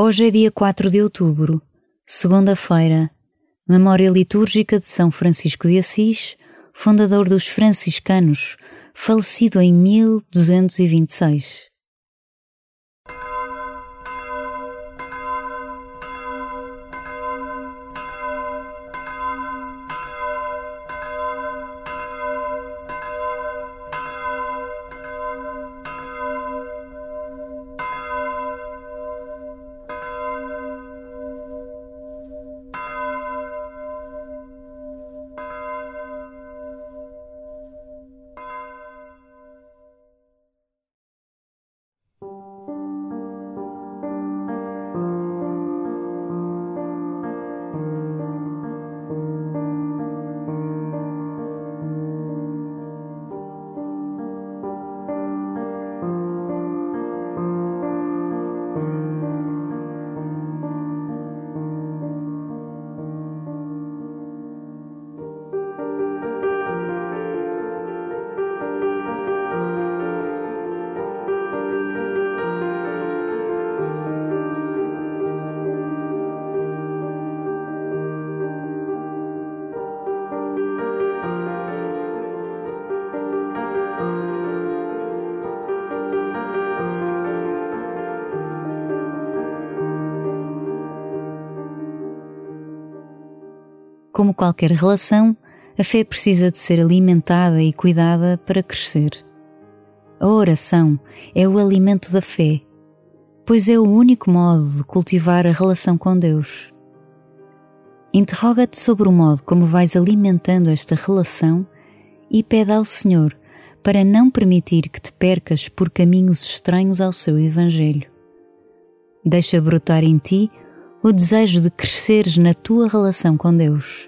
Hoje é dia 4 de outubro, segunda-feira, memória litúrgica de São Francisco de Assis, fundador dos franciscanos, falecido em 1226. Como qualquer relação, a fé precisa de ser alimentada e cuidada para crescer. A oração é o alimento da fé, pois é o único modo de cultivar a relação com Deus. Interroga-te sobre o modo como vais alimentando esta relação e pede ao Senhor para não permitir que te percas por caminhos estranhos ao seu Evangelho. Deixa brotar em ti o desejo de cresceres na tua relação com Deus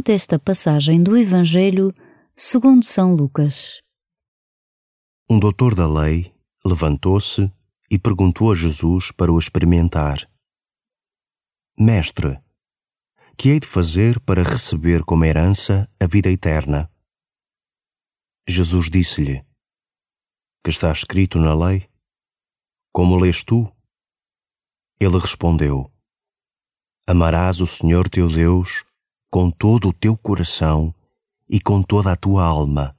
Escuta esta passagem do Evangelho segundo São Lucas. Um doutor da lei levantou-se e perguntou a Jesus para o experimentar: Mestre, que hei de fazer para receber como herança a vida eterna? Jesus disse-lhe: Que está escrito na lei? Como lês tu? Ele respondeu: Amarás o Senhor teu Deus com todo o teu coração e com toda a tua alma,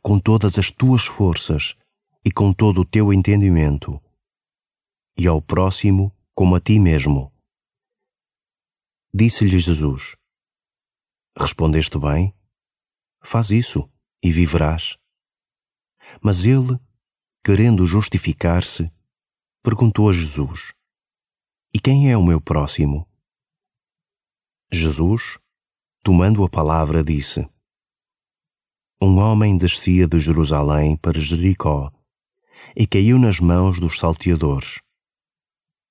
com todas as tuas forças e com todo o teu entendimento, e ao próximo como a ti mesmo. Disse-lhe Jesus: Respondeste bem? Faz isso e viverás. Mas ele, querendo justificar-se, perguntou a Jesus: E quem é o meu próximo? Jesus, tomando a palavra, disse: um homem descia de Jerusalém para Jericó e caiu nas mãos dos salteadores.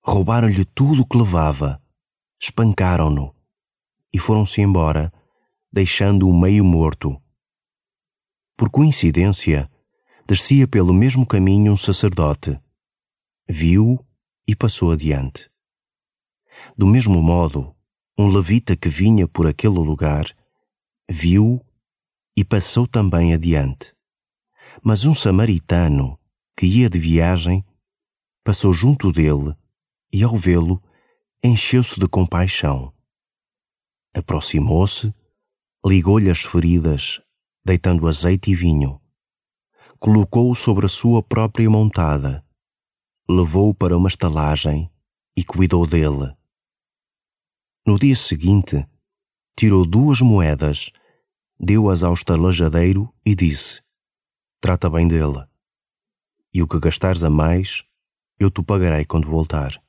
Roubaram-lhe tudo o que levava, espancaram-no e foram-se embora, deixando-o meio morto. Por coincidência, descia pelo mesmo caminho um sacerdote. Viu e passou adiante. Do mesmo modo, um levita que vinha por aquele lugar viu e passou também adiante. Mas um samaritano que ia de viagem passou junto dele e, ao vê-lo, encheu-se de compaixão. Aproximou-se, ligou-lhe as feridas, deitando azeite e vinho. Colocou-o sobre a sua própria montada, levou-o para uma estalagem e cuidou dele. No dia seguinte, tirou duas moedas, deu-as ao estalajadeiro e disse: Trata bem dele. E o que gastares a mais, eu te pagarei quando voltar.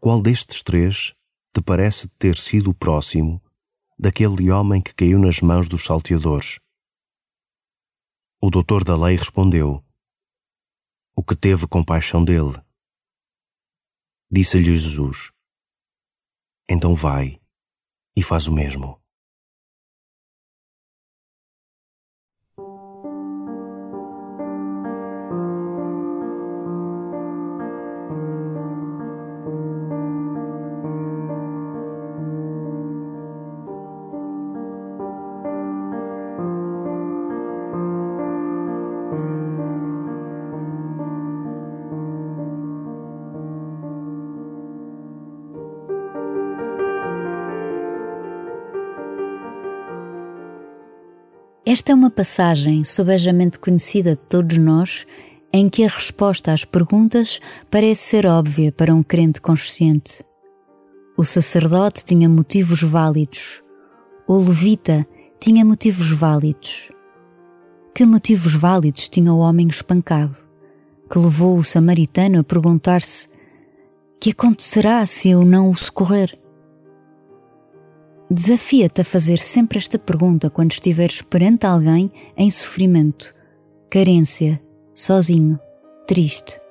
Qual destes três te parece ter sido o próximo daquele homem que caiu nas mãos dos salteadores? O doutor da lei respondeu: O que teve compaixão dele. Disse-lhe Jesus: Então vai e faz o mesmo. Esta é uma passagem sobejamente conhecida de todos nós, em que a resposta às perguntas parece ser óbvia para um crente consciente. O sacerdote tinha motivos válidos. O levita tinha motivos válidos. Que motivos válidos tinha o homem espancado, que levou o samaritano a perguntar-se: Que acontecerá se eu não o socorrer? Desafia-te a fazer sempre esta pergunta quando estiveres perante alguém em sofrimento, carência, sozinho, triste.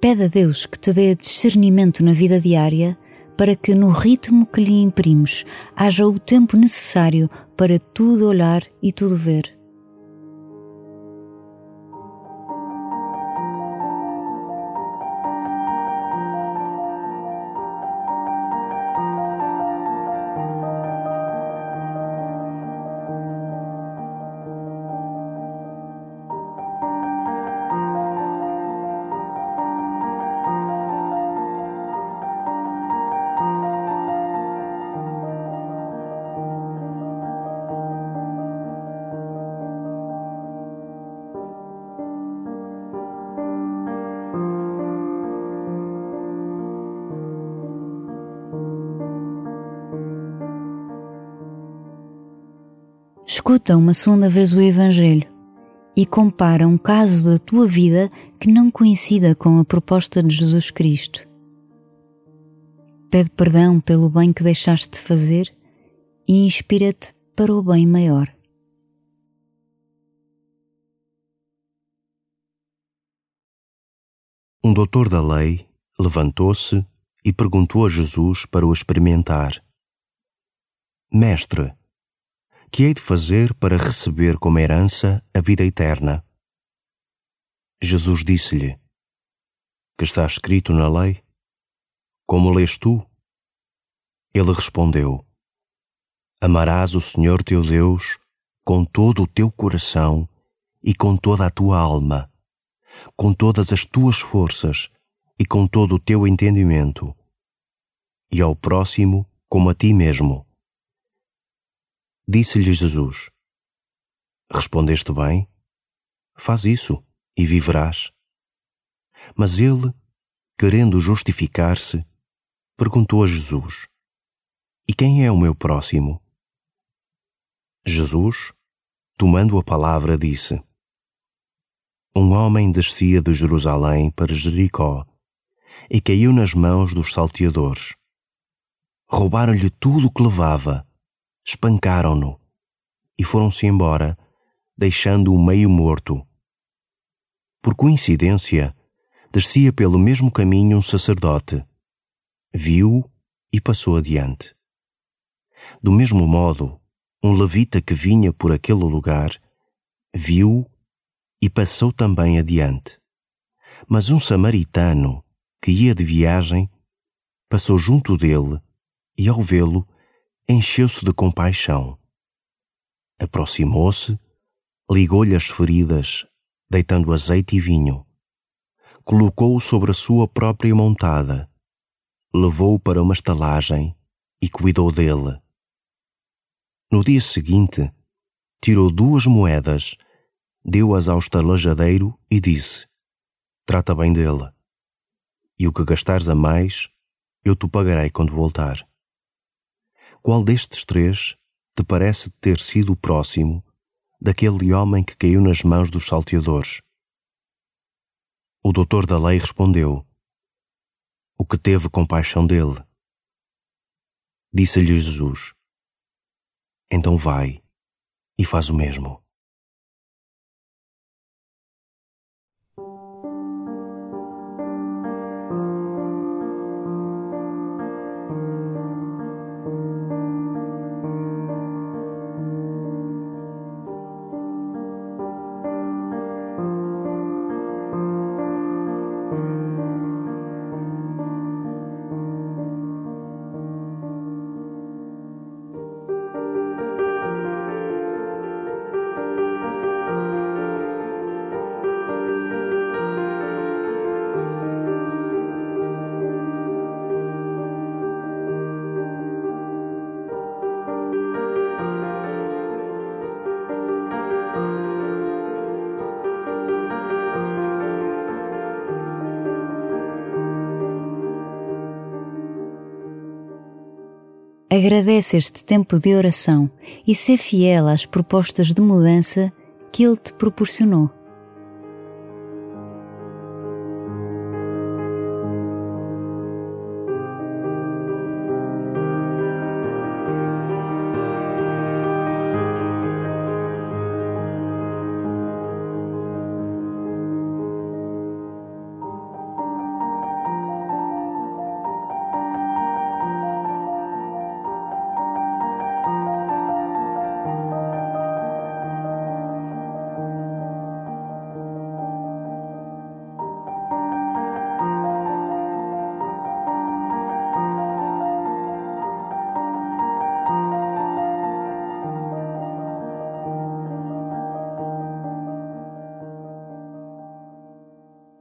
Pede a Deus que te dê discernimento na vida diária para que, no ritmo que lhe imprimes, haja o tempo necessário para tudo olhar e tudo ver. Escuta uma segunda vez o Evangelho e compara um caso da tua vida que não coincida com a proposta de Jesus Cristo. Pede perdão pelo bem que deixaste de fazer e inspira-te para o bem maior. Um doutor da lei levantou-se e perguntou a Jesus para o experimentar: Mestre, que hei de fazer para receber como herança a vida eterna? Jesus disse-lhe: Que está escrito na lei? Como lês tu? Ele respondeu: Amarás o Senhor teu Deus com todo o teu coração e com toda a tua alma, com todas as tuas forças e com todo o teu entendimento, e ao próximo como a ti mesmo. Disse-lhe Jesus: Respondeste bem? Faz isso e viverás. Mas ele, querendo justificar-se, perguntou a Jesus: E quem é o meu próximo? Jesus, tomando a palavra, disse: Um homem descia de Jerusalém para Jericó e caiu nas mãos dos salteadores. Roubaram-lhe tudo o que levava, espancaram-no e foram-se embora, deixando-o meio morto. Por coincidência, descia pelo mesmo caminho um sacerdote. Viu e passou adiante. Do mesmo modo, um levita que vinha por aquele lugar viu e passou também adiante. Mas um samaritano que ia de viagem passou junto dele e, ao vê-lo, encheu-se de compaixão. Aproximou-se, ligou-lhe as feridas, deitando azeite e vinho. Colocou-o sobre a sua própria montada, levou-o para uma estalagem e cuidou dele. No dia seguinte, tirou duas moedas, deu-as ao estalajadeiro e disse: Trata bem dele. E o que gastares a mais, eu te pagarei quando voltar. Qual destes três te parece ter sido o próximo daquele homem que caiu nas mãos dos salteadores? O doutor da lei respondeu: O que teve compaixão dele. Disse-lhe Jesus: então vai e faz o mesmo. Agradece este tempo de oração e ser fiel às propostas de mudança que Ele te proporcionou.